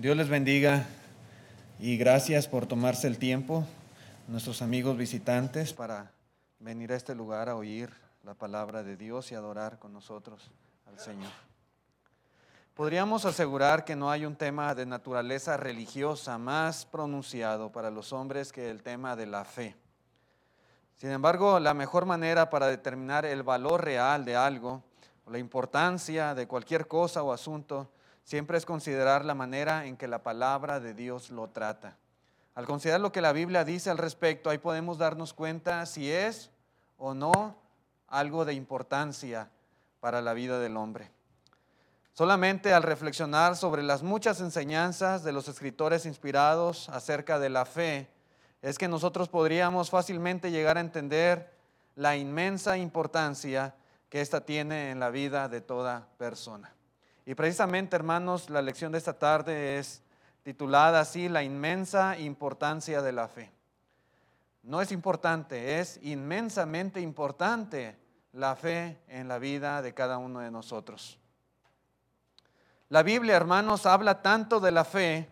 Dios les bendiga y gracias por tomarse el tiempo, nuestros amigos visitantes, para venir a este lugar a oír la palabra de Dios y adorar con nosotros al Señor. Podríamos asegurar que no hay un tema de naturaleza religiosa más pronunciado para los hombres que el tema de la fe. Sin embargo, la mejor manera para determinar el valor real de algo, la importancia de cualquier cosa o asunto, siempre es considerar la manera en que la palabra de Dios lo trata. Al considerar lo que la Biblia dice al respecto, ahí podemos darnos cuenta si es o no algo de importancia para la vida del hombre. Solamente al reflexionar sobre las muchas enseñanzas de los escritores inspirados acerca de la fe, es que nosotros podríamos fácilmente llegar a entender la inmensa importancia que ésta tiene en la vida de toda persona. Y precisamente, hermanos, la lección de esta tarde es titulada así, La inmensa importancia de la fe. No es importante, es inmensamente importante la fe en la vida de cada uno de nosotros. La Biblia, hermanos, habla tanto de la fe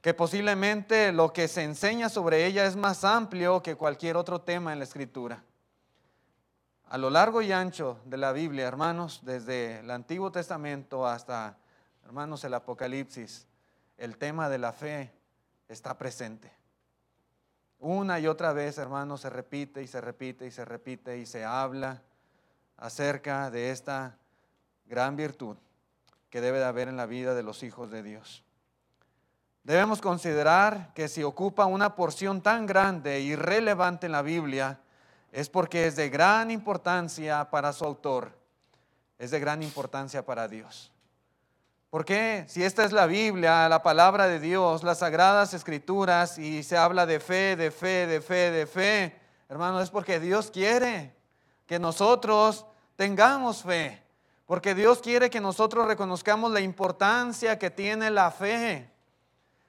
que posiblemente lo que se enseña sobre ella es más amplio que cualquier otro tema en la escritura. A lo largo y ancho de la Biblia, hermanos, desde el Antiguo Testamento hasta, hermanos, el Apocalipsis, el tema de la fe está presente. Una y otra vez, hermanos, se repite y se repite y se repite y se habla acerca de esta gran virtud que debe de haber en la vida de los hijos de Dios. Debemos considerar que si ocupa una porción tan grande y relevante en la Biblia, es porque es de gran importancia para su autor, es de gran importancia para Dios. ¿Por qué? Si esta es la Biblia, la palabra de Dios, las sagradas escrituras, y se habla de fe, de fe, de fe, de fe, hermano, es porque Dios quiere que nosotros tengamos fe, porque Dios quiere que nosotros reconozcamos la importancia que tiene la fe.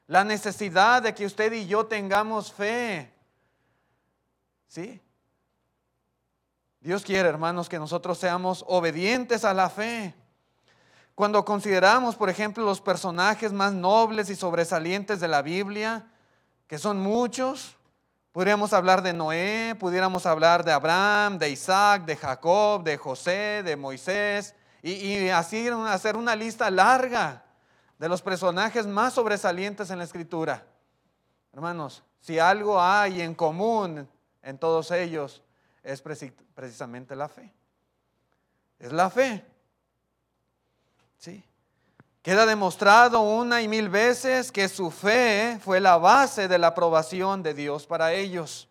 La necesidad de que usted y yo tengamos fe. ¿Sí? Dios quiere, hermanos, que nosotros seamos obedientes a la fe. Cuando consideramos, por ejemplo, los personajes más nobles y sobresalientes de la Biblia, que son muchos, podríamos hablar de Noé, pudiéramos hablar de Abraham, de Isaac, de Jacob, de José, de Moisés, y, y así hacer una lista larga de los personajes más sobresalientes en la escritura. Hermanos, si algo hay en común en todos ellos, es precisamente la fe. Es la fe. ¿Sí? Queda demostrado una y mil veces que su fe fue la base de la aprobación de Dios para ellos.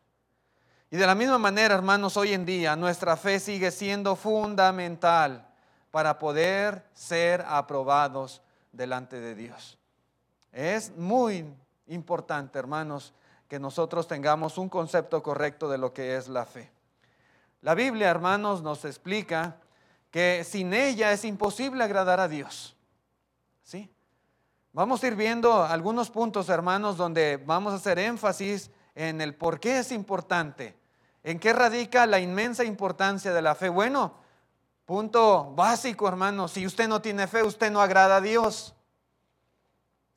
Y de la misma manera, hermanos, hoy en día nuestra fe sigue siendo fundamental para poder ser aprobados delante de Dios. Es muy importante, hermanos, que nosotros tengamos un concepto correcto de lo que es la fe. La Biblia, hermanos, nos explica que sin ella es imposible agradar a Dios. ¿Sí? Vamos a ir viendo algunos puntos, hermanos, donde vamos a hacer énfasis en el por qué es importante, en qué radica la inmensa importancia de la fe. Bueno, Punto básico, hermano. Si usted no tiene fe, usted no agrada a Dios.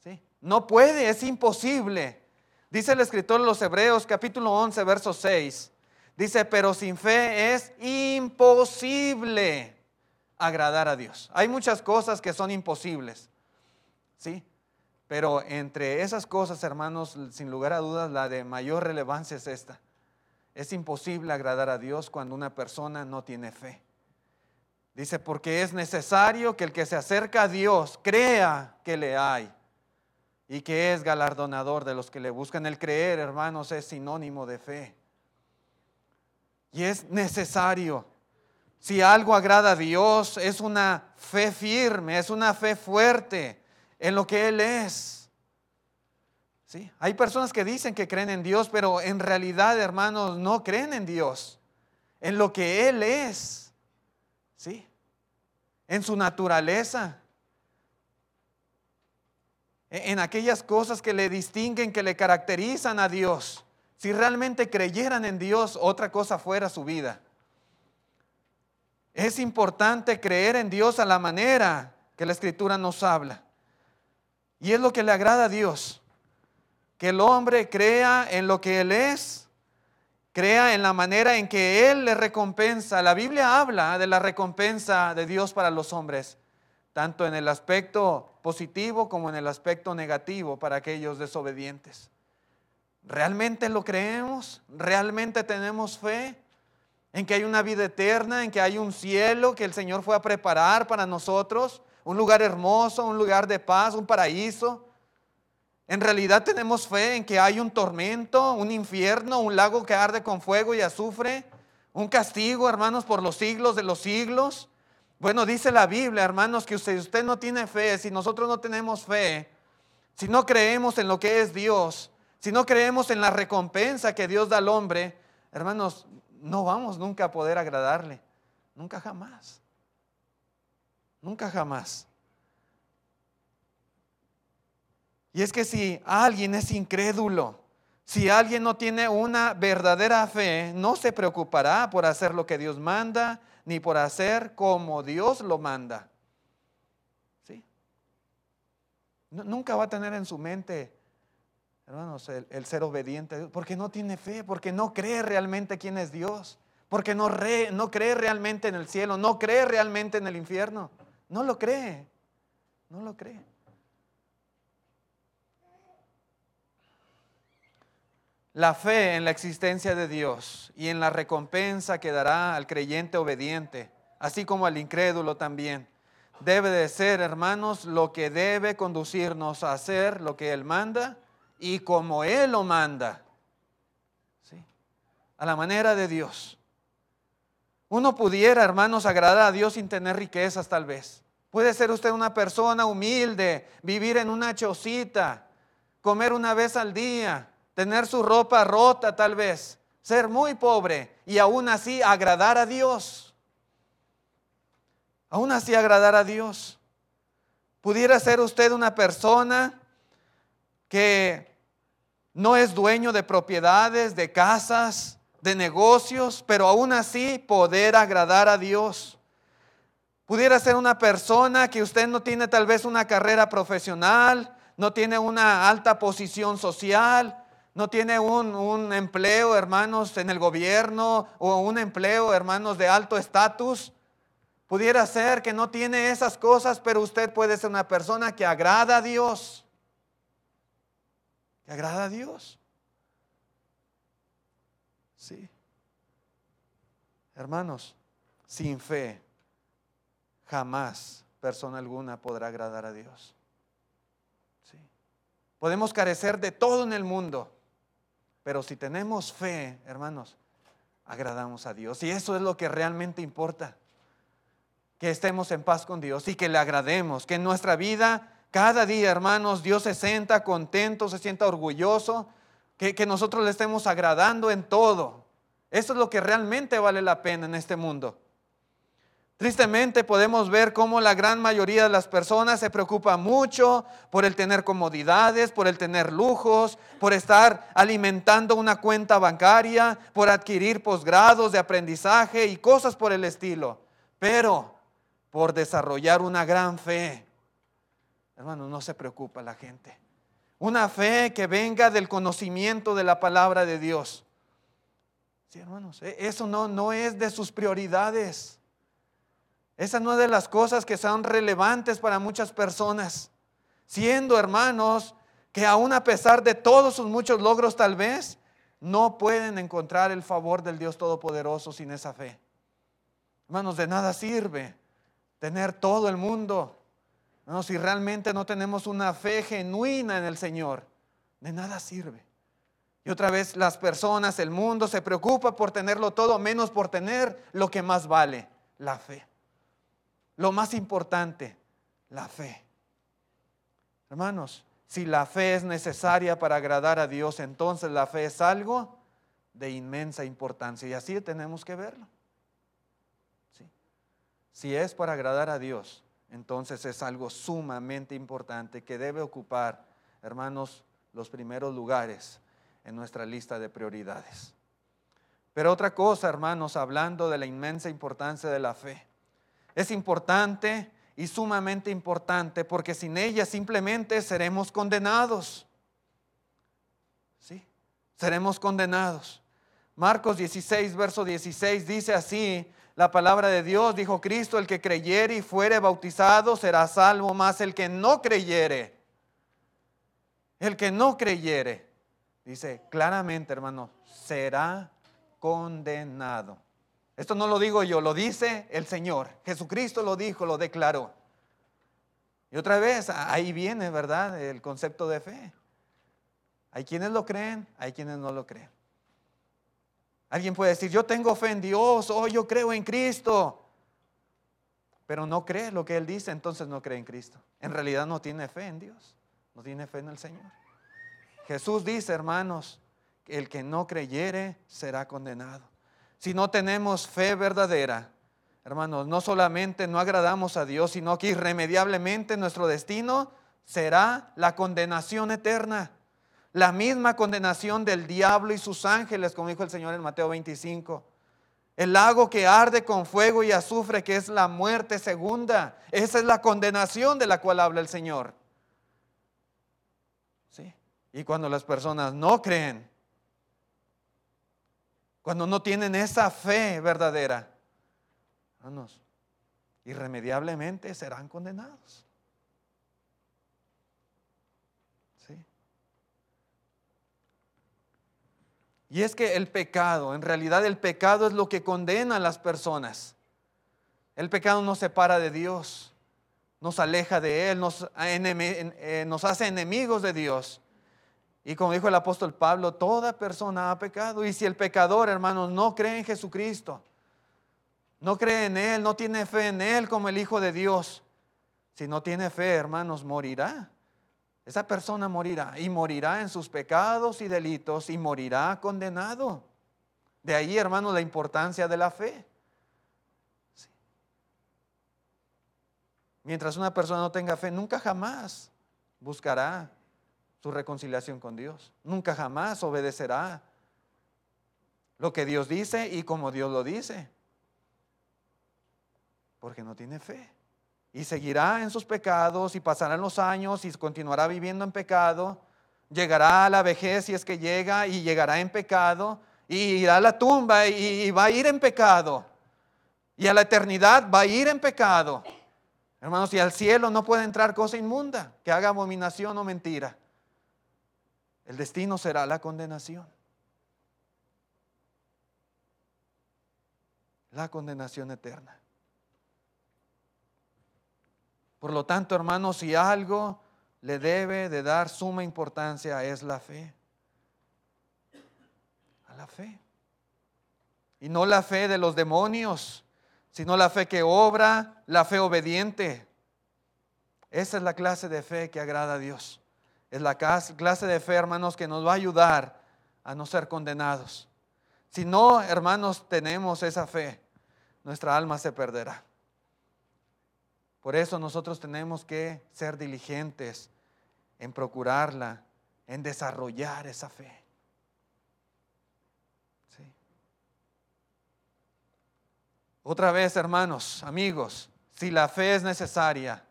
¿Sí? No puede, es imposible. Dice el escritor de los Hebreos, capítulo 11, verso 6. Dice, pero sin fe es imposible agradar a Dios. Hay muchas cosas que son imposibles. ¿Sí? Pero entre esas cosas, hermanos, sin lugar a dudas, la de mayor relevancia es esta. Es imposible agradar a Dios cuando una persona no tiene fe. Dice, porque es necesario que el que se acerca a Dios crea que le hay y que es galardonador de los que le buscan. El creer, hermanos, es sinónimo de fe. Y es necesario. Si algo agrada a Dios, es una fe firme, es una fe fuerte en lo que Él es. ¿Sí? Hay personas que dicen que creen en Dios, pero en realidad, hermanos, no creen en Dios, en lo que Él es. ¿Sí? En su naturaleza. E-, en aquellas cosas que le distinguen, que le caracterizan a Dios. Si realmente creyeran en Dios, otra cosa fuera su vida. Es importante creer en Dios a la manera que la Escritura nos habla. Y es lo que le agrada a Dios. Que el hombre crea en lo que Él es, crea en la manera en que Él le recompensa. La Biblia habla de la recompensa de Dios para los hombres, tanto en el aspecto positivo como en el aspecto negativo para aquellos desobedientes. ¿Realmente lo creemos? ¿Realmente tenemos fe? en que hay una vida eterna, en que hay un cielo que el Señor fue a preparar para nosotros, un lugar hermoso, un lugar de paz, un paraíso. En realidad tenemos fe en que hay un tormento, un infierno, un lago que arde con fuego y azufre, un castigo, hermanos, por los siglos de los siglos. Bueno, dice la Biblia, hermanos, que usted, usted no tiene fe, si nosotros no tenemos fe, si no creemos en lo que es Dios, si no creemos en la recompensa que Dios da al hombre, hermanos, no vamos nunca a poder agradarle. Nunca jamás. Nunca jamás. Y es que si alguien es incrédulo, si alguien no tiene una verdadera fe, no se preocupará por hacer lo que Dios manda, ni por hacer como Dios lo manda. ¿Sí? Nunca va a tener en su mente hermanos, el, ser obediente a Dios, porque no tiene fe, porque no cree realmente quién es Dios, porque no, no cree realmente en el cielo, no cree realmente en el infierno, no lo cree, no lo cree. La fe en la existencia de Dios y en la recompensa que dará al creyente obediente, así como al incrédulo también, debe de ser, hermanos, lo que debe conducirnos a hacer lo que Él manda y como Él lo manda. ¿sí? A la manera de Dios. Uno pudiera, hermanos, agradar a Dios sin tener riquezas tal vez. Puede ser usted una persona humilde, vivir en una chocita, comer una vez al día, tener su ropa rota tal vez, ser muy pobre y aún así agradar a Dios. Aún así agradar a Dios. Pudiera ser usted una persona que no es dueño de propiedades, de casas, de negocios, pero aún así poder agradar a Dios. Pudiera ser una persona que usted no tiene tal vez una carrera profesional, no tiene una alta posición social, no tiene un, un empleo, hermanos, en el gobierno o un empleo, hermanos, de alto estatus. Pudiera ser que no tiene esas cosas, pero usted puede ser una persona que agrada a Dios que agrada a Dios. Sí. Hermanos, sin fe, jamás persona alguna podrá agradar a Dios. Sí. Podemos carecer de todo en el mundo, pero si tenemos fe, hermanos, agradamos a Dios. Y eso es lo que realmente importa. Que estemos en paz con Dios y que le agrademos, que en nuestra vida cada día, hermanos, Dios se sienta contento, se sienta orgulloso, que, que nosotros le estemos agradando en todo. Eso es lo que realmente vale la pena en este mundo. Tristemente podemos ver cómo la gran mayoría de las personas se preocupa mucho por el tener comodidades, por el tener lujos, por estar alimentando una cuenta bancaria, por adquirir posgrados de aprendizaje y cosas por el estilo, pero por desarrollar una gran fe, Hermanos, no se preocupa la gente. Una fe que venga del conocimiento de la palabra de Dios. Sí, hermanos, e-, eso no, no es de sus prioridades. Esa no es de las cosas que son relevantes para muchas personas. Siendo hermanos que aún a pesar de todos sus muchos logros tal vez, no pueden encontrar el favor del Dios Todopoderoso sin esa fe. Hermanos, de nada sirve tener todo el mundo no, si realmente no tenemos una fe genuina en el Señor, de nada sirve. Y otra vez las personas, el mundo se preocupa por tenerlo todo, menos por tener lo que más vale, la fe. Lo más importante, la fe. Hermanos, si la fe es necesaria para agradar a Dios, entonces la fe es algo de inmensa importancia. Y así tenemos que verlo. Si es para agradar a Dios, entonces es algo sumamente importante que debe ocupar, hermanos, los primeros lugares en nuestra lista de prioridades. Pero otra cosa, hermanos, hablando de la inmensa importancia de la fe, es importante y sumamente importante porque sin ella simplemente seremos condenados. ¿Sí? Seremos condenados. Marcos 16, verso 16 dice así, la palabra de Dios, dijo Cristo, el que creyere y fuere bautizado será salvo, más el que no creyere. El que no creyere, dice claramente, hermano, será condenado. Esto no lo digo yo, lo dice el Señor. Jesucristo lo dijo, lo declaró. Y otra vez, ahí viene, ¿verdad? El concepto de fe. Hay quienes lo creen, hay quienes no lo creen. Alguien puede decir, yo tengo fe en Dios, o oh, yo creo en Cristo, pero no cree lo que Él dice, entonces no cree en Cristo. En realidad no tiene fe en Dios, no tiene fe en el Señor. Jesús dice, hermanos, el que no creyere será condenado. Si no tenemos fe verdadera, hermanos, no solamente no agradamos a Dios, sino que irremediablemente nuestro destino será la condenación eterna la misma condenación del diablo y sus ángeles, como dijo el Señor en Mateo 25. El lago que arde con fuego y azufre, que es la muerte segunda. Esa es la condenación de la cual habla el Señor. ¿Sí? Y cuando las personas no creen, cuando no tienen esa fe verdadera, hermanos, irremediablemente serán condenados. Y es que el pecado, en realidad el pecado es lo que condena a las personas. El pecado nos separa de Dios, nos aleja de Él, nos, eh, nos hace enemigos de Dios. Y como dijo el apóstol Pablo, toda persona ha pecado. Y si el pecador, hermanos, no cree en Jesucristo, no cree en Él, no tiene fe en Él como el Hijo de Dios, si no tiene fe, hermanos, morirá. Esa persona morirá y morirá en sus pecados y delitos y morirá condenado. De ahí, hermano, la importancia de la fe. Mientras una persona no tenga fe, nunca jamás buscará su reconciliación con Dios. Nunca jamás obedecerá lo que Dios dice y como Dios lo dice. Porque no tiene fe y seguirá en sus pecados y pasarán los años y continuará viviendo en pecado. Llegará a la vejez si es que llega y llegará en pecado y irá a la tumba y, va a ir en pecado. Y a la eternidad va a ir en pecado. Hermanos, y al cielo no puede entrar cosa inmunda que haga abominación o mentira. El destino será la condenación. La condenación eterna. Por lo tanto, hermanos, si algo le debe de dar suma importancia es la fe. A la fe. Y no la fe de los demonios, sino la fe que obra, la fe obediente. Esa es la clase de fe que agrada a Dios. Es la clase de fe, hermanos, que nos va a ayudar a no ser condenados. Si no, hermanos, tenemos esa fe, nuestra alma se perderá. Por eso nosotros tenemos que ser diligentes en procurarla, en desarrollar esa fe. Otra vez, hermanos, amigos, si la fe es necesaria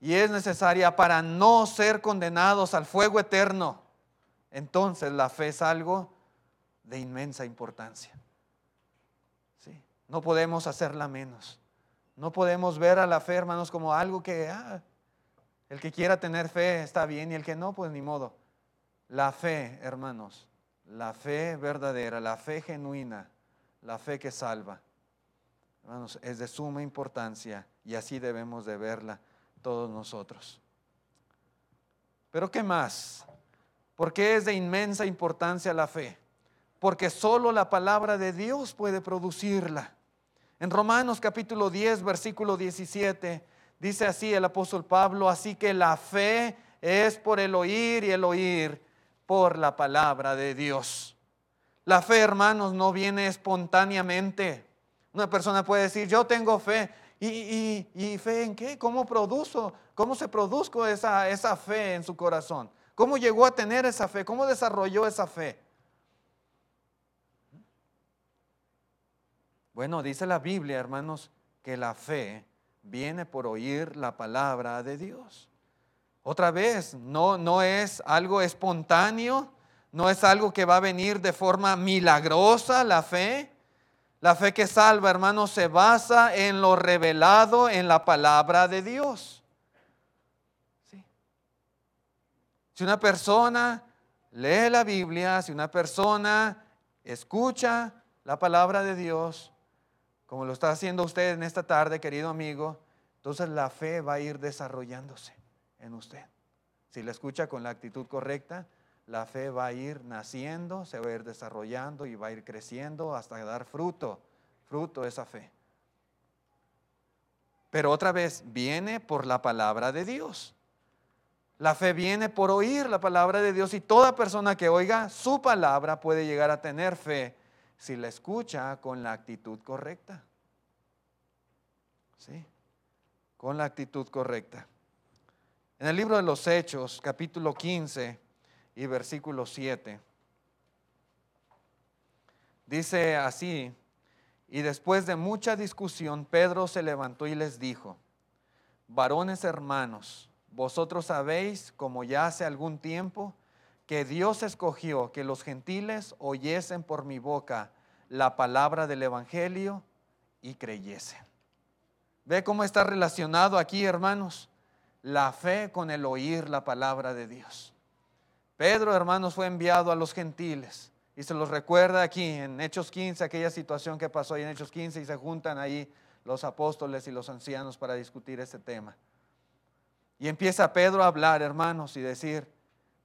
y es necesaria para no ser condenados al fuego eterno, entonces la fe es algo de inmensa importancia. ¿Sí? No podemos hacerla menos. No podemos ver a la fe, hermanos, como algo que ah, el que quiera tener fe está bien y el que no, pues ni modo. La fe, hermanos, la fe verdadera, la fe genuina, la fe que salva, hermanos, es de suma importancia y así debemos de verla todos nosotros. Pero ¿qué más? ¿Por qué es de inmensa importancia la fe? Porque solo la palabra de Dios puede producirla. En Romanos capítulo 10, versículo 17, dice así el apóstol Pablo, así que la fe es por el oír y el oír por la palabra de Dios. La fe, hermanos, no viene espontáneamente. Una persona puede decir, yo tengo fe. ¿Y, fe en qué? ¿Cómo produzo? ¿Cómo se produjo esa, esa fe en su corazón? ¿Cómo llegó a tener esa fe? ¿Cómo desarrolló esa fe? Bueno, dice la Biblia, hermanos, que la fe viene por oír la palabra de Dios. Otra vez, no, no es algo espontáneo, no es algo que va a venir de forma milagrosa la fe. La fe que salva, hermanos, se basa en lo revelado en la palabra de Dios. Si una persona lee la Biblia, si una persona escucha la palabra de Dios, como lo está haciendo usted en esta tarde, querido amigo, entonces la fe va a ir desarrollándose en usted. Si la escucha con la actitud correcta, la fe va a ir naciendo, se va a ir desarrollando y va a ir creciendo hasta dar fruto, fruto esa fe. Pero otra vez, viene por la palabra de Dios. La fe viene por oír la palabra de Dios y toda persona que oiga su palabra puede llegar a tener fe si la escucha con la actitud correcta. ¿Sí? Con la actitud correcta. En el libro de los Hechos, capítulo 15 y versículo 7, dice así, y después de mucha discusión, Pedro se levantó y les dijo, varones hermanos, vosotros sabéis, como ya hace algún tiempo, que Dios escogió que los gentiles oyesen por mi boca la palabra del Evangelio y creyesen. ¿Ve cómo está relacionado aquí, hermanos? La fe con el oír la palabra de Dios. Pedro, hermanos, fue enviado a los gentiles. Y se los recuerda aquí en Hechos 15, aquella situación que pasó ahí en Hechos 15 y se juntan ahí los apóstoles y los ancianos para discutir este tema. Y empieza Pedro a hablar, hermanos, y decir,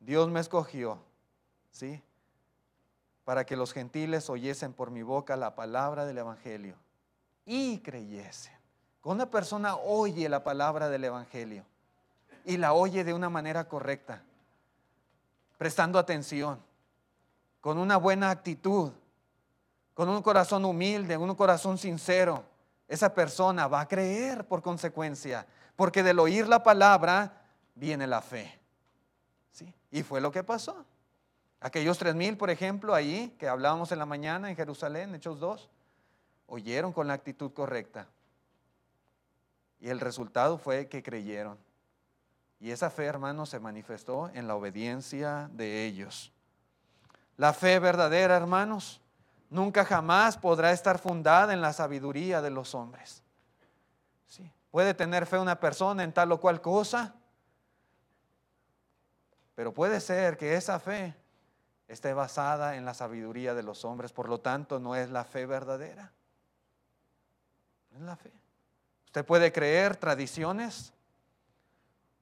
Dios me escogió, ¿sí? Para que los gentiles oyesen por mi boca la palabra del Evangelio y creyesen. Cuando una persona oye la palabra del Evangelio y la oye de una manera correcta, prestando atención, con una buena actitud, con un corazón humilde, un corazón sincero, esa persona va a creer por consecuencia, porque del oír la palabra viene la fe. ¿Sí? Y fue lo que pasó. Aquellos tres mil, por ejemplo, ahí que hablábamos en la mañana en Jerusalén, Hechos 2, oyeron con la actitud correcta. Y el resultado fue que creyeron. Y esa fe, hermanos, se manifestó en la obediencia de ellos. La fe verdadera, hermanos, nunca jamás podrá estar fundada en la sabiduría de los hombres. Sí. Puede tener fe una persona en tal o cual cosa, pero puede ser que esa fe esté basada en la sabiduría de los hombres, por lo tanto no es la fe verdadera. No es la fe. Usted puede creer tradiciones,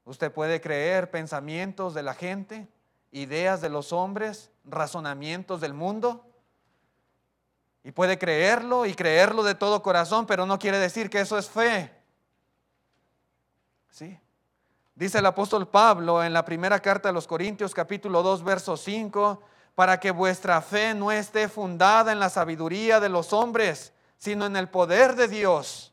usted puede creer pensamientos de la gente, ideas de los hombres, razonamientos del mundo, y puede creerlo y creerlo de todo corazón, pero no quiere decir que eso es fe. ¿Sí? Dice el apóstol Pablo en la primera carta de los Corintios capítulo 2 verso 5, para que vuestra fe no esté fundada en la sabiduría de los hombres, sino en el poder de Dios.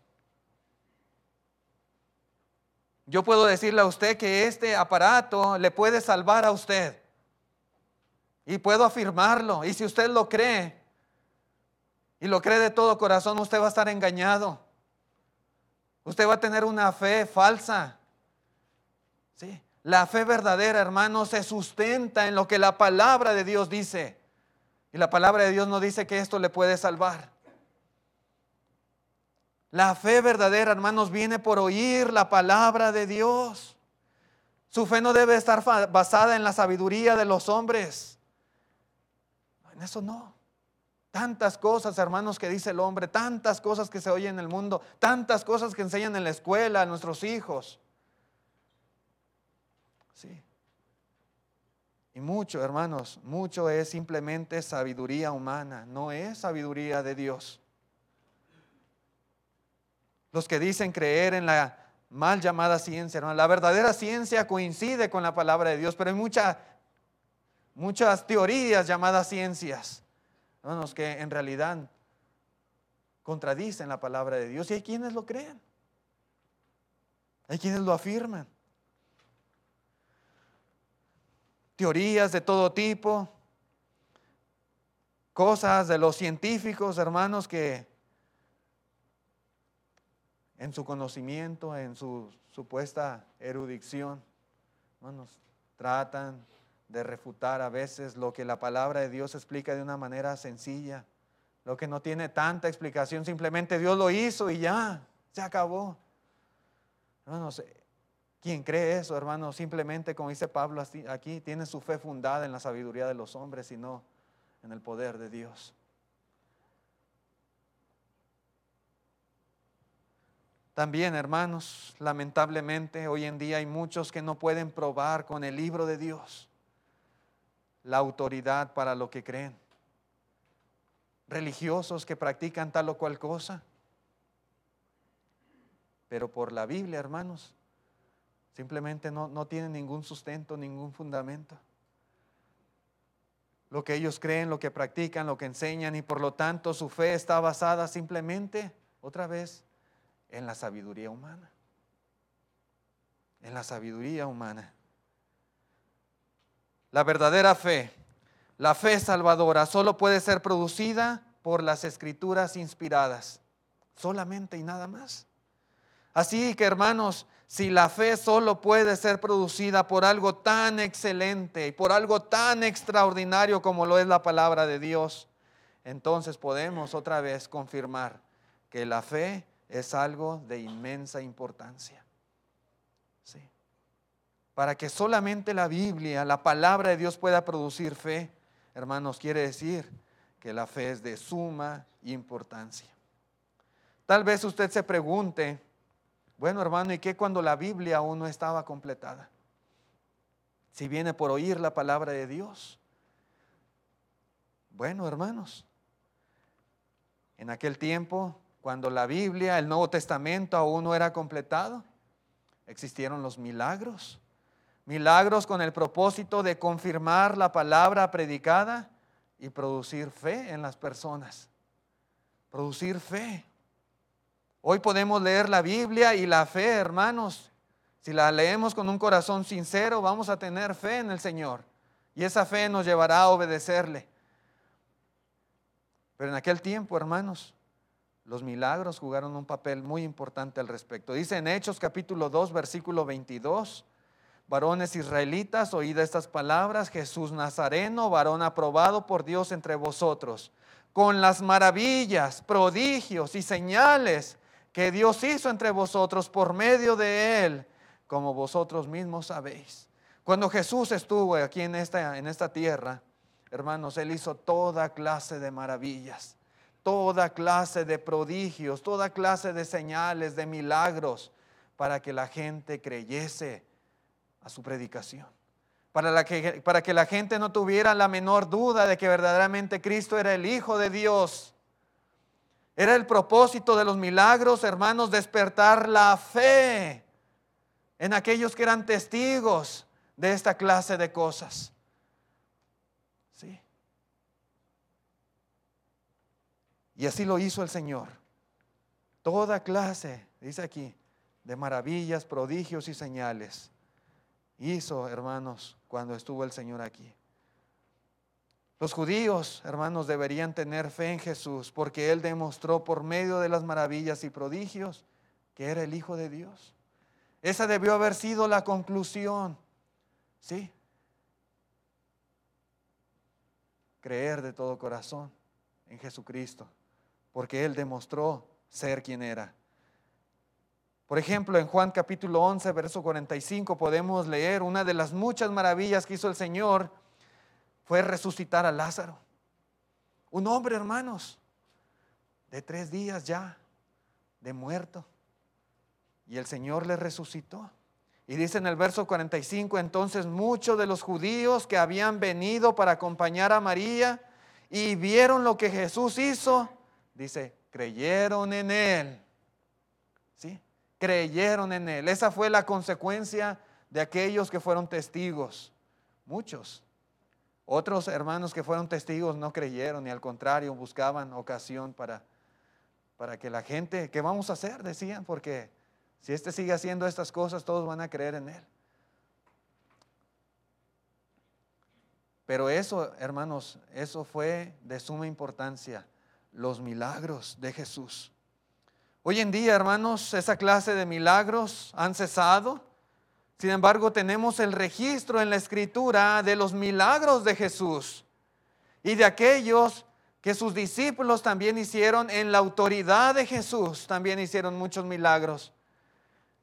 Yo puedo decirle a usted que este aparato le puede salvar a usted. Y puedo afirmarlo. Y si usted lo cree, y lo cree de todo corazón, usted va a estar engañado. Usted va a tener una fe falsa. La fe verdadera, hermano, se sustenta en lo que la palabra de Dios dice. Y la palabra de Dios no dice que esto le puede salvar. La fe verdadera, hermanos, viene por oír la palabra de Dios. Su fe no debe estar basada en la sabiduría de los hombres. En eso no. Tantas cosas, hermanos, que dice el hombre, tantas cosas que se oyen en el mundo, tantas cosas que enseñan en la escuela a nuestros hijos. Sí. Y mucho, hermanos, mucho es simplemente sabiduría humana, no es sabiduría de Dios. Los que dicen creer en la mal llamada ciencia, la verdadera ciencia coincide con la palabra de Dios, pero hay mucha, muchas teorías llamadas ciencias, hermanos, que en realidad contradicen la palabra de Dios y hay quienes lo creen, hay quienes lo afirman. Teorías de todo tipo, cosas de los científicos, hermanos, que en su conocimiento, en su supuesta erudición. Hermanos, tratan de refutar a veces lo que la palabra de Dios explica de una manera sencilla, lo que no tiene tanta explicación, simplemente Dios lo hizo y ya, se acabó. Hermanos, quien cree eso, hermano, simplemente, como dice Pablo aquí, tiene su fe fundada en la sabiduría de los hombres y no en el poder de Dios. También, hermanos, lamentablemente hoy en día hay muchos que no pueden probar con el libro de Dios la autoridad para lo que creen. Religiosos que practican tal o cual cosa. Pero por la Biblia, hermanos, simplemente no, no tienen ningún sustento, ningún fundamento. Lo que ellos creen, lo que practican, lo que enseñan y por lo tanto su fe está basada simplemente, otra vez, en la sabiduría humana. En la sabiduría humana. La verdadera fe, la fe salvadora, solo puede ser producida por las escrituras inspiradas. Solamente y nada más. Así que hermanos, si la fe solo puede ser producida por algo tan excelente y por algo tan extraordinario como lo es la palabra de Dios, entonces podemos otra vez confirmar que la fe es algo de inmensa importancia. Sí para que solamente la Biblia, la palabra de Dios pueda producir fe, hermanos, quiere decir que la fe es de suma importancia. Tal vez usted se pregunte, bueno hermano, ¿y qué cuando la Biblia aún no estaba completada? Si viene por oír la palabra de Dios. Bueno, hermanos, en aquel tiempo, cuando la Biblia, el Nuevo Testamento aún no era completado, existieron los milagros, Milagros con el propósito de confirmar la palabra predicada y producir fe en las personas. Producir fe. Hoy podemos leer la Biblia y la fe, hermanos. Si la leemos con un corazón sincero, vamos a tener fe en el Señor. Y esa fe nos llevará a obedecerle. Pero en aquel tiempo, hermanos, los milagros jugaron un papel muy importante al respecto. Dice en Hechos capítulo 2, versículo 22 varones israelitas, oíd estas palabras, Jesús Nazareno, varón aprobado por Dios entre vosotros, con las maravillas, prodigios y señales que Dios hizo entre vosotros por medio de él, como vosotros mismos sabéis. Cuando Jesús estuvo aquí en esta, en esta tierra, hermanos, él hizo toda clase de maravillas, toda clase de prodigios, toda clase de señales, de milagros, para que la gente creyese a su predicación. Para, que, para que la gente no tuviera la menor duda de que verdaderamente Cristo era el Hijo de Dios. Era el propósito de los milagros, hermanos, despertar la fe en aquellos que eran testigos de esta clase de cosas. Sí. Y así lo hizo el Señor. Toda clase, dice aquí, de maravillas, prodigios y señales hizo, hermanos, cuando estuvo el Señor aquí. Los judíos, hermanos, deberían tener fe en Jesús porque Él demostró por medio de las maravillas y prodigios que era el Hijo de Dios. Esa debió haber sido la conclusión. ¿Sí? Creer de todo corazón en Jesucristo, porque Él demostró ser quien era. Por ejemplo, en Juan capítulo 11, verso 45 podemos leer una de las muchas maravillas que hizo el Señor fue resucitar a Lázaro. Un hombre, hermanos, de tres días ya, de muerto. Y el Señor le resucitó. Y dice en el verso 45, entonces muchos de los judíos que habían venido para acompañar a María y vieron lo que Jesús hizo, dice, creyeron en él creyeron en Él. Esa fue la consecuencia de aquellos que fueron testigos. Muchos. Otros hermanos que fueron testigos no creyeron y al contrario buscaban ocasión para, para que la gente, ¿qué vamos a hacer? Decían, porque si éste sigue haciendo estas cosas, todos van a creer en Él. Pero eso, hermanos, eso fue de suma importancia, los milagros de Jesús. Hoy en día, hermanos, esa clase de milagros han cesado. Sin embargo, tenemos el registro en la escritura de los milagros de Jesús y de aquellos que sus discípulos también hicieron en la autoridad de Jesús, también hicieron muchos milagros.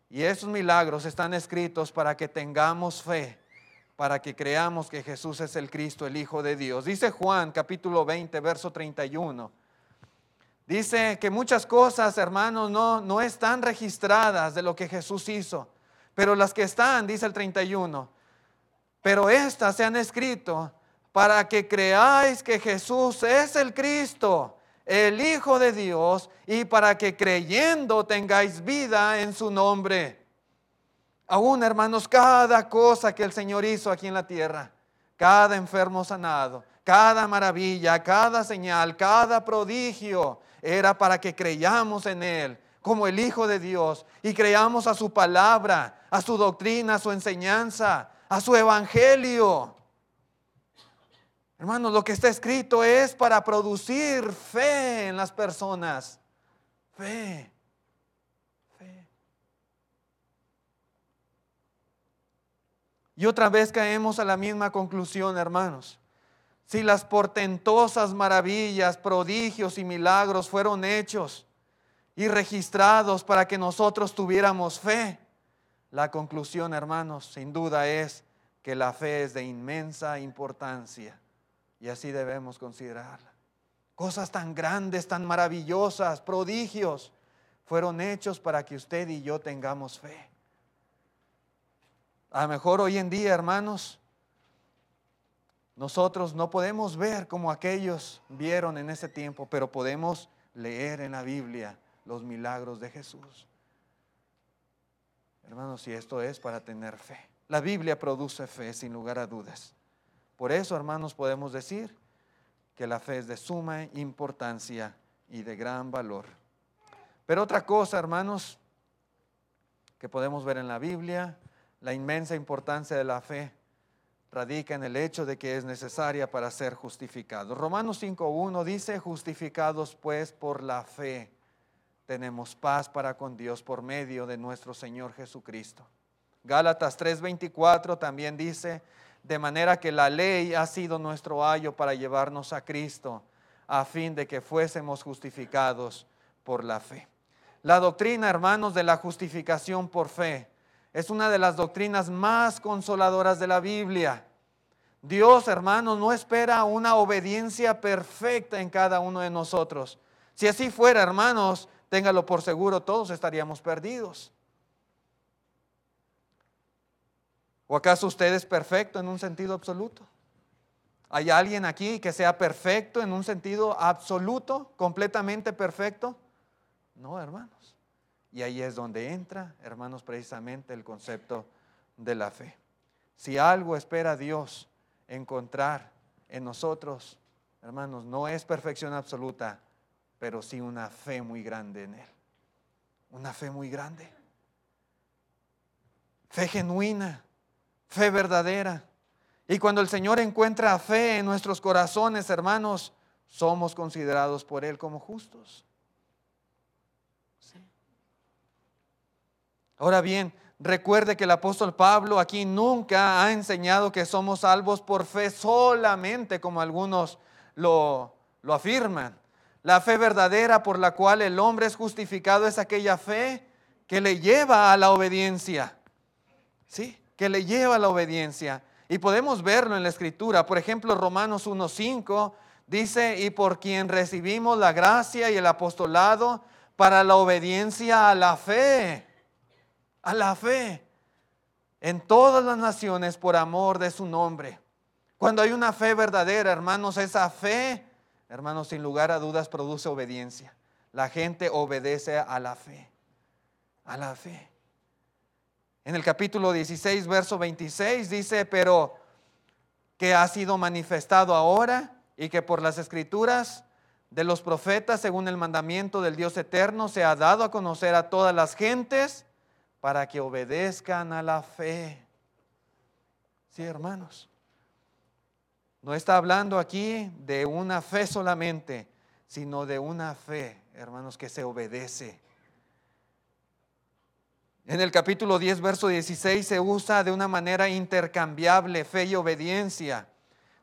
Y esos milagros están escritos para que tengamos fe, para que creamos que Jesús es el Cristo, el Hijo de Dios. Dice Juan capítulo 20, verso 31. Dice que muchas cosas, hermanos, no, no están registradas de lo que Jesús hizo, pero las que están, dice el 31, pero estas se han escrito para que creáis que Jesús es el Cristo, el Hijo de Dios, y para que creyendo tengáis vida en su nombre. Aún, hermanos, cada cosa que el Señor hizo aquí en la tierra, cada enfermo sanado, cada maravilla, cada señal, cada prodigio, era para que creyamos en Él como el Hijo de Dios y creamos a su palabra, a su doctrina, a su enseñanza, a su evangelio. Hermanos, lo que está escrito es para producir fe en las personas. Fe. Fe. Y otra vez caemos a la misma conclusión, hermanos. Si las portentosas maravillas, prodigios y milagros fueron hechos y registrados para que nosotros tuviéramos fe, la conclusión, hermanos, sin duda es que la fe es de inmensa importancia. Y así debemos considerarla. Cosas tan grandes, tan maravillosas, prodigios, fueron hechos para que usted y yo tengamos fe. A lo mejor hoy en día, hermanos, nosotros no podemos ver como aquellos vieron en ese tiempo, pero podemos leer en la Biblia los milagros de Jesús. Hermanos, si esto es para tener fe. La Biblia produce fe, sin lugar a dudas. Por eso, hermanos, podemos decir que la fe es de suma importancia y de gran valor. Pero otra cosa, hermanos, que podemos ver en la Biblia, la inmensa importancia de la fe radica en el hecho de que es necesaria para ser justificado. Romanos 5.1 dice, justificados pues por la fe, tenemos paz para con Dios por medio de nuestro Señor Jesucristo. Gálatas 3.24 también dice, de manera que la ley ha sido nuestro ayo para llevarnos a Cristo, a fin de que fuésemos justificados por la fe. La doctrina, hermanos, de la justificación por fe es una de las doctrinas más consoladoras de la Biblia. Dios, hermanos, no espera una obediencia perfecta en cada uno de nosotros. Si así fuera, hermanos, téngalo por seguro, todos estaríamos perdidos. ¿O acaso usted es perfecto en un sentido absoluto? ¿Hay alguien aquí que sea perfecto en un sentido absoluto, completamente perfecto? No, hermanos. Y ahí es donde entra, hermanos, precisamente el concepto de la fe. Si algo espera Dios encontrar en nosotros, hermanos, no es perfección absoluta, pero sí una fe muy grande en Él. Una fe muy grande. Fe genuina fe verdadera. Y cuando el Señor encuentra fe en nuestros corazones, hermanos, somos considerados por Él como justos. Ahora bien, recuerde que el apóstol Pablo aquí nunca ha enseñado que somos salvos por fe solamente, como algunos lo, lo afirman. La fe verdadera por la cual el hombre es justificado es aquella fe que le lleva a la obediencia. ¿Sí? que le lleva a la obediencia. Y podemos verlo en la escritura. Por ejemplo, Romanos 1.5 dice, y por quien recibimos la gracia y el apostolado para la obediencia a la fe, a la fe, en todas las naciones por amor de su nombre. Cuando hay una fe verdadera, hermanos, esa fe, hermanos, sin lugar a dudas produce obediencia. La gente obedece a la fe, a la fe. En el capítulo 16, verso 26 dice, pero que ha sido manifestado ahora y que por las escrituras de los profetas, según el mandamiento del Dios eterno, se ha dado a conocer a todas las gentes para que obedezcan a la fe. Sí, hermanos. No está hablando aquí de una fe solamente, sino de una fe, hermanos, que se obedece, En el capítulo 10, verso 16 se usa de una manera intercambiable fe y obediencia.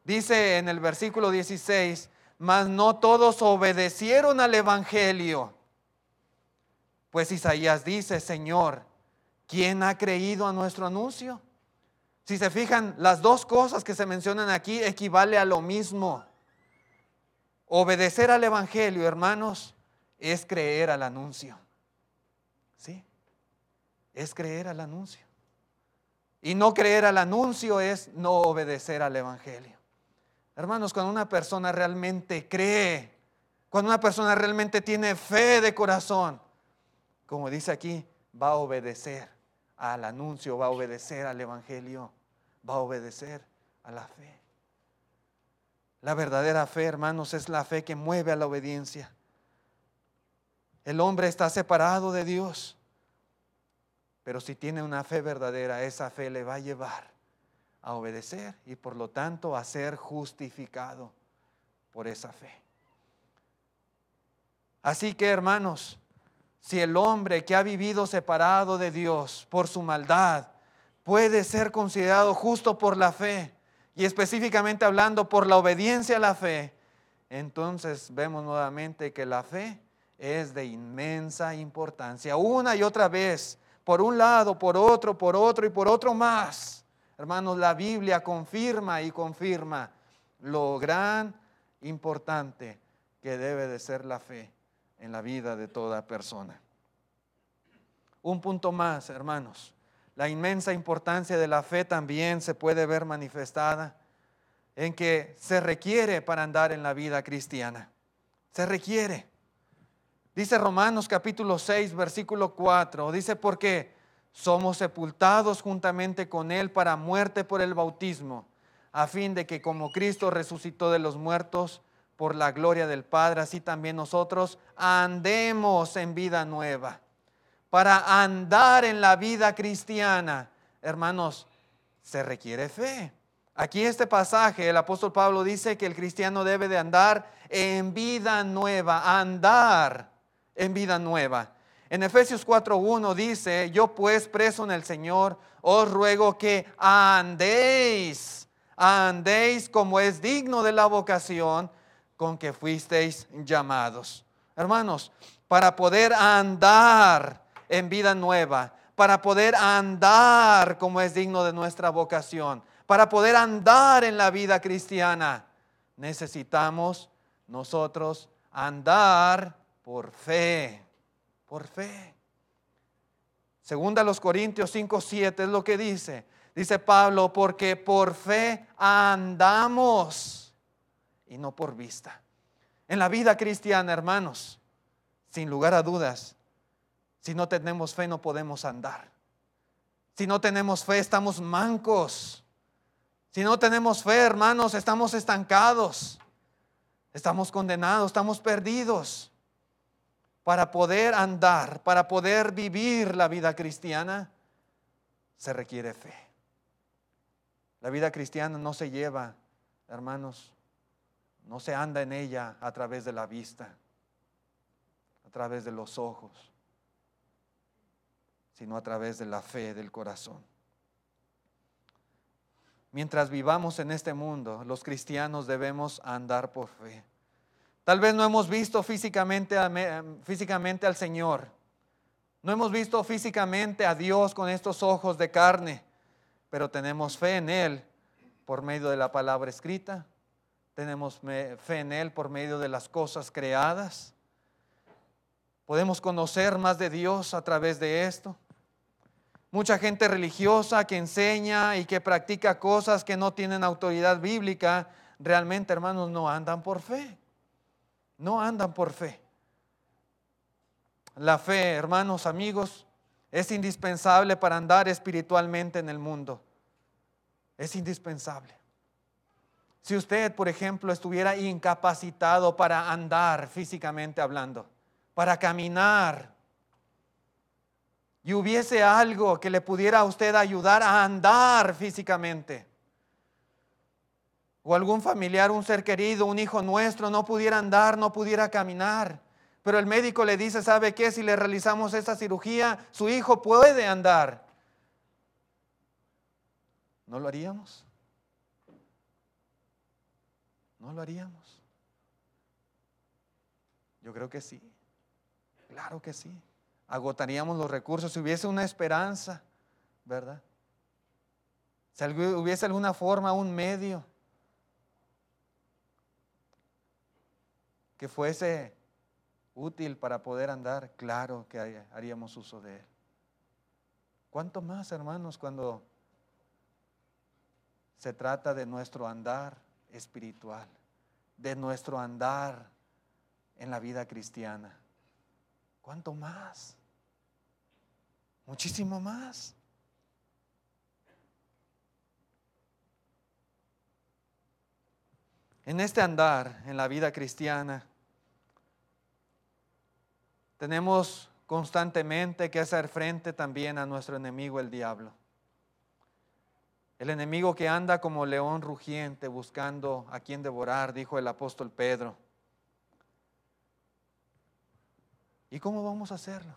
Dice en el versículo 16, mas no todos obedecieron al Evangelio. Pues Isaías dice, Señor, ¿quién ha creído a nuestro anuncio? Si se fijan, las dos cosas que se mencionan aquí equivale a lo mismo. Obedecer al Evangelio, hermanos, es creer al anuncio. ¿Sí? Es creer al anuncio. Y no creer al anuncio es no obedecer al Evangelio. Hermanos, cuando una persona realmente cree, cuando una persona realmente tiene fe de corazón, como dice aquí, va a obedecer al anuncio, va a obedecer al Evangelio, va a obedecer a la fe. La verdadera fe, hermanos, es la fe que mueve a la obediencia. El hombre está separado de Dios, pero si tiene una fe verdadera, esa fe le va a llevar a obedecer y por lo tanto a ser justificado por esa fe. Así que, hermanos, si el hombre que ha vivido separado de Dios por su maldad puede ser considerado justo por la fe, y específicamente hablando por la obediencia a la fe, entonces vemos nuevamente que la fe es de inmensa importancia. Una y otra vez, por un lado, por otro, por otro y por otro más. Hermanos, la Biblia confirma y confirma lo gran importante que debe de ser la fe en la vida de toda persona. Un punto más, hermanos. La inmensa importancia de la fe también se puede ver manifestada en que se requiere para andar en la vida cristiana. Se requiere. Dice Romanos capítulo 6, versículo 4, dice porque somos sepultados juntamente con Él para muerte por el bautismo, a fin de que como Cristo resucitó de los muertos, por la gloria del Padre, así también nosotros andemos en vida nueva. Para andar en la vida cristiana, hermanos, se requiere fe. Aquí este pasaje, el apóstol Pablo dice que el cristiano debe de andar en vida nueva, andar en vida nueva. En Efesios 4.1 dice, yo pues preso en el Señor, os ruego que andéis, andéis como es digno de la vocación con que fuisteis llamados. Hermanos, para poder andar en vida nueva, para poder andar como es digno de nuestra vocación, para poder andar en la vida cristiana, necesitamos nosotros andar por fe, por fe. Segunda los Corintios 5, 7 es lo que dice. Dice Pablo, porque por fe andamos y no por vista. En la vida cristiana, hermanos, sin lugar a dudas, si no tenemos fe no podemos andar. Si no tenemos fe estamos mancos. Si no tenemos fe, hermanos, estamos estancados. Estamos condenados, estamos perdidos. Para poder andar, para poder vivir la vida cristiana, se requiere fe. La vida cristiana no se lleva, hermanos, no se anda en ella a través de la vista, a través de los ojos, sino a través de la fe del corazón. Mientras vivamos en este mundo, los cristianos debemos andar por fe. Tal vez no hemos visto físicamente, al Señor. No hemos visto físicamente a Dios con estos ojos de carne, pero tenemos fe en Él por medio de la palabra escrita, tenemos fe en Él por medio de las cosas creadas. Podemos conocer más de Dios a través de esto. Mucha gente religiosa que enseña y que practica cosas que no tienen autoridad bíblica, realmente hermanos no andan por fe. No andan por fe. La fe, hermanos, amigos, es indispensable para andar espiritualmente en el mundo. Es indispensable. Si usted, por ejemplo, estuviera incapacitado para andar físicamente hablando, para caminar, y hubiese algo que le pudiera a usted ayudar a andar físicamente, o algún familiar, un ser querido, un hijo nuestro no pudiera andar, no pudiera caminar, Pero el médico le dice, ¿sabe qué? Si le realizamos esta cirugía, su hijo puede andar. ¿No lo haríamos? ¿No lo haríamos? Yo creo que sí. Claro que sí. Agotaríamos los recursos si hubiese una esperanza, ¿verdad? Si hubiese alguna forma, un medio que fuese útil para poder andar, claro que haríamos uso de él. ¿Cuánto más, hermanos, cuando se trata de nuestro andar espiritual, de nuestro andar en la vida cristiana? ¿Cuánto más? Muchísimo más. En este andar en la vida cristiana, tenemos constantemente que hacer frente también a nuestro enemigo, el diablo. El enemigo que anda como león rugiente buscando a quien devorar, dijo el apóstol Pedro. ¿Y cómo vamos a hacerlo?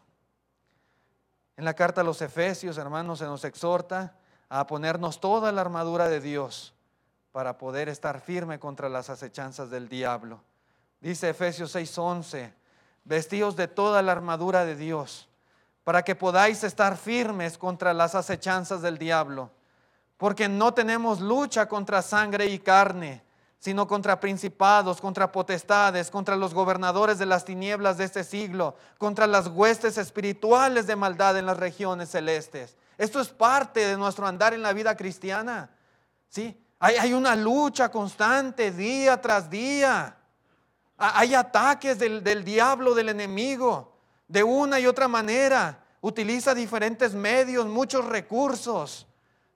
En la carta a los Efesios, hermanos, se nos exhorta a ponernos toda la armadura de Dios para poder estar firme contra las acechanzas del diablo. Dice Efesios 6:11, vestíos de toda la armadura de Dios, para que podáis estar firmes contra las acechanzas del diablo, porque no tenemos lucha contra sangre y carne, sino contra principados, contra potestades, contra los gobernadores de las tinieblas de este siglo, contra las huestes espirituales de maldad en las regiones celestes. Esto es parte de nuestro andar en la vida cristiana. ¿Sí? Hay, una lucha constante día tras día. Hay ataques del, del diablo, del enemigo, de una y otra manera. Utiliza diferentes medios, muchos recursos.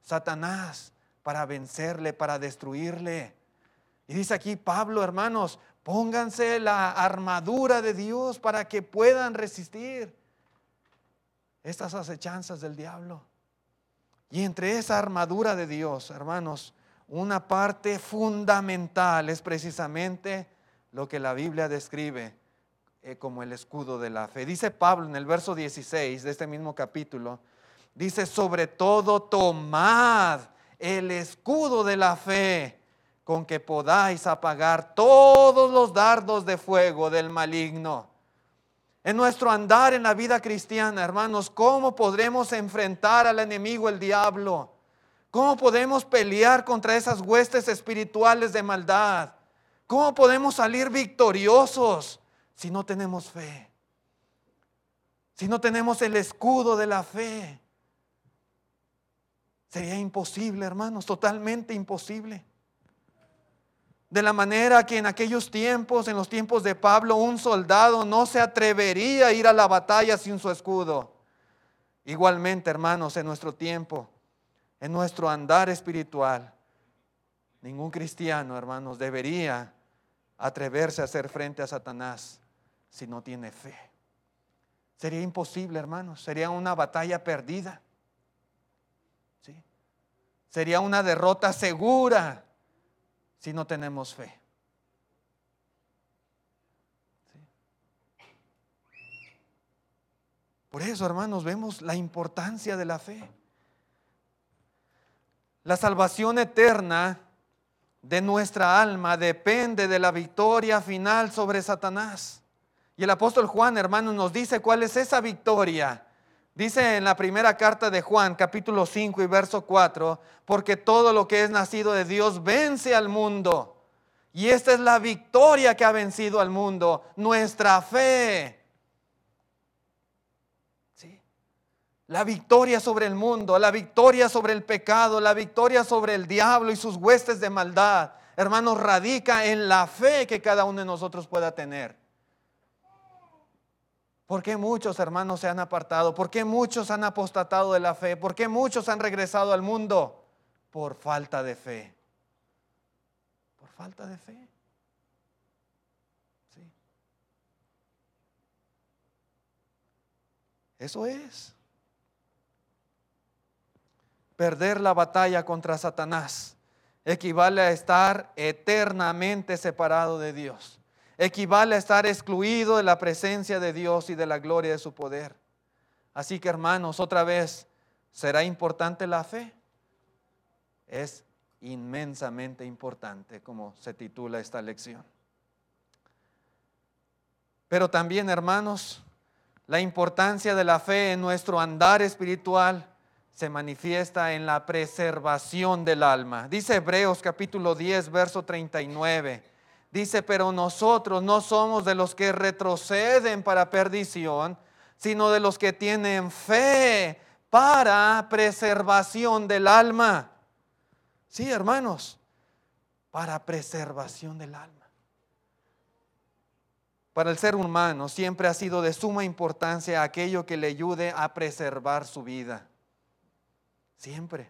Satanás para vencerle, para destruirle. Y dice aquí Pablo, hermanos, pónganse la armadura de Dios para que puedan resistir estas acechanzas del diablo. Y entre esa armadura de Dios, hermanos, una parte fundamental es precisamente lo que la Biblia describe eh, como el escudo de la fe. Dice Pablo en el verso 16 de este mismo capítulo, dice, sobre todo tomad el escudo de la fe con que podáis apagar todos los dardos de fuego del maligno. En nuestro andar en la vida cristiana, hermanos, ¿cómo podremos enfrentar al enemigo, el diablo? ¿Cómo podemos pelear contra esas huestes espirituales de maldad? ¿Cómo podemos salir victoriosos si no tenemos fe? Si no tenemos el escudo de la fe. Sería imposible, hermanos, totalmente imposible. De la manera que en aquellos tiempos, en los tiempos de Pablo, un soldado no se atrevería a ir a la batalla sin su escudo. Igualmente, hermanos, en nuestro tiempo, en nuestro andar espiritual. Ningún cristiano, hermanos, debería atreverse a hacer frente a Satanás si no tiene fe. Sería imposible, hermanos. Sería una batalla perdida. Sería una derrota segura si no tenemos fe. Por eso, hermanos, vemos la importancia de la fe. La salvación eterna de nuestra alma depende de la victoria final sobre Satanás. Y el apóstol Juan, hermanos, nos dice cuál es esa victoria. Dice en la primera carta de Juan, capítulo 5 y verso 4, porque todo lo que es nacido de Dios vence al mundo. Y esta es la victoria que ha vencido al mundo, nuestra fe. la victoria sobre el mundo, la victoria sobre el pecado, la victoria sobre el diablo y sus huestes de maldad, hermanos, radica en la fe que cada uno de nosotros pueda tener. ¿Por qué muchos hermanos se han apartado? ¿Por qué muchos han apostatado de la fe? ¿Por qué muchos han regresado al mundo? Por falta de fe. Por falta de fe. Sí. Eso es perder la batalla contra Satanás equivale a estar eternamente separado de Dios. Equivale a estar excluido de la presencia de Dios y de la gloria de su poder. Así que hermanos, otra vez, ¿será importante la fe? Es inmensamente importante, como se titula esta lección. Pero también, hermanos, la importancia de la fe en nuestro andar espiritual se manifiesta en la preservación del alma. Dice Hebreos capítulo 10, verso 39. Dice, pero nosotros no somos de los que retroceden para perdición, sino de los que tienen fe para preservación del alma. Sí, hermanos, para preservación del alma. Para el ser humano siempre ha sido de suma importancia aquello que le ayude a preservar su vida. Siempre,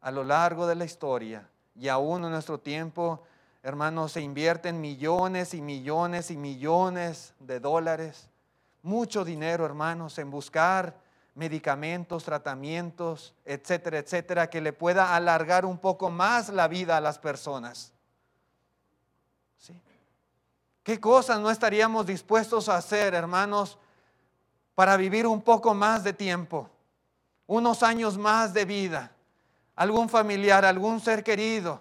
a lo largo de la historia y aún en nuestro tiempo, hermanos, se invierten millones y millones y millones de dólares, mucho dinero, hermanos, en buscar medicamentos, tratamientos, etcétera, etcétera, que le pueda alargar un poco más la vida a las personas. ¿Sí? ¿Qué cosas no estaríamos dispuestos a hacer, hermanos, para vivir un poco más de tiempo, unos años más de vida? Algún familiar, algún ser querido,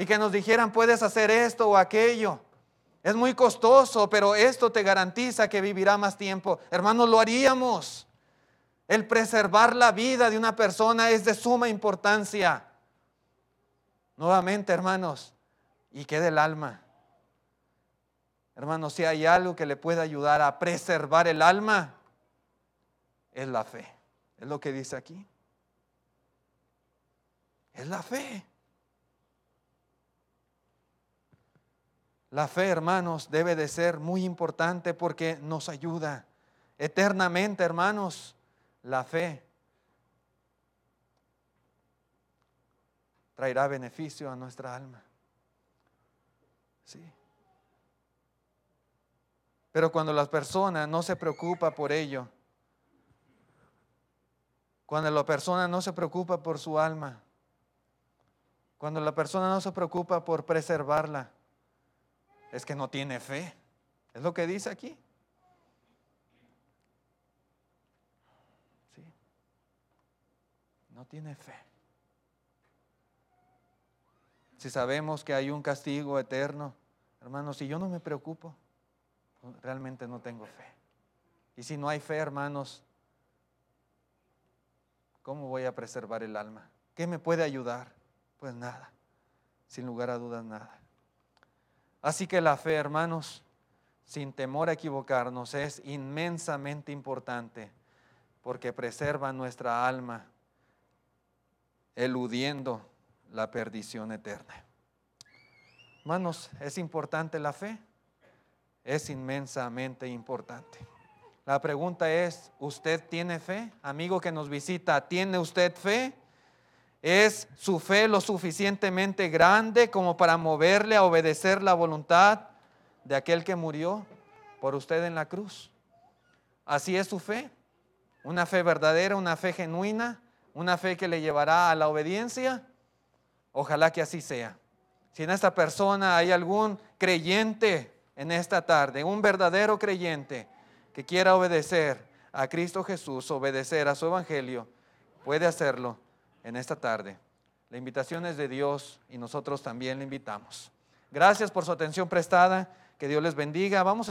y que nos dijeran, puedes hacer esto o aquello. Es muy costoso, pero esto te garantiza que vivirá más tiempo. Hermanos, lo haríamos. El preservar la vida de una persona es de suma importancia. Nuevamente, hermanos, y qué del alma. Hermanos, si hay algo que le puede ayudar a preservar el alma, es la fe. Es lo que dice aquí. Es la fe. La fe, hermanos, debe de ser muy importante porque nos ayuda eternamente, hermanos. La fe traerá beneficio a nuestra alma. Sí. Pero cuando la persona no se preocupa por ello, cuando la persona no se preocupa por su alma, cuando la persona no se preocupa por preservarla, es que no tiene fe. Es lo que dice aquí. ¿Sí? No tiene fe. Si sabemos que hay un castigo eterno, hermanos, si yo no me preocupo, realmente no tengo fe. Y si no hay fe, hermanos, ¿cómo voy a preservar el alma? ¿Qué me puede ayudar? Pues nada, sin lugar a dudas nada. Así que la fe, hermanos, sin temor a equivocarnos, es inmensamente importante porque preserva nuestra alma eludiendo la perdición eterna. Hermanos, ¿es importante la fe? Es inmensamente importante. La pregunta es, ¿usted tiene fe? Amigo que nos visita, ¿tiene usted fe? ¿Es su fe lo suficientemente grande como para moverle a obedecer la voluntad de aquel que murió por usted en la cruz? Así es su fe. Una fe verdadera, una fe genuina, una fe que le llevará a la obediencia. Ojalá que así sea. Si en esta persona hay algún creyente en esta tarde, un verdadero creyente que quiera obedecer a Cristo Jesús, obedecer a su evangelio, puede hacerlo en esta tarde. La invitación es de Dios y nosotros también le invitamos. Gracias por su atención prestada. Que Dios les bendiga. Vamos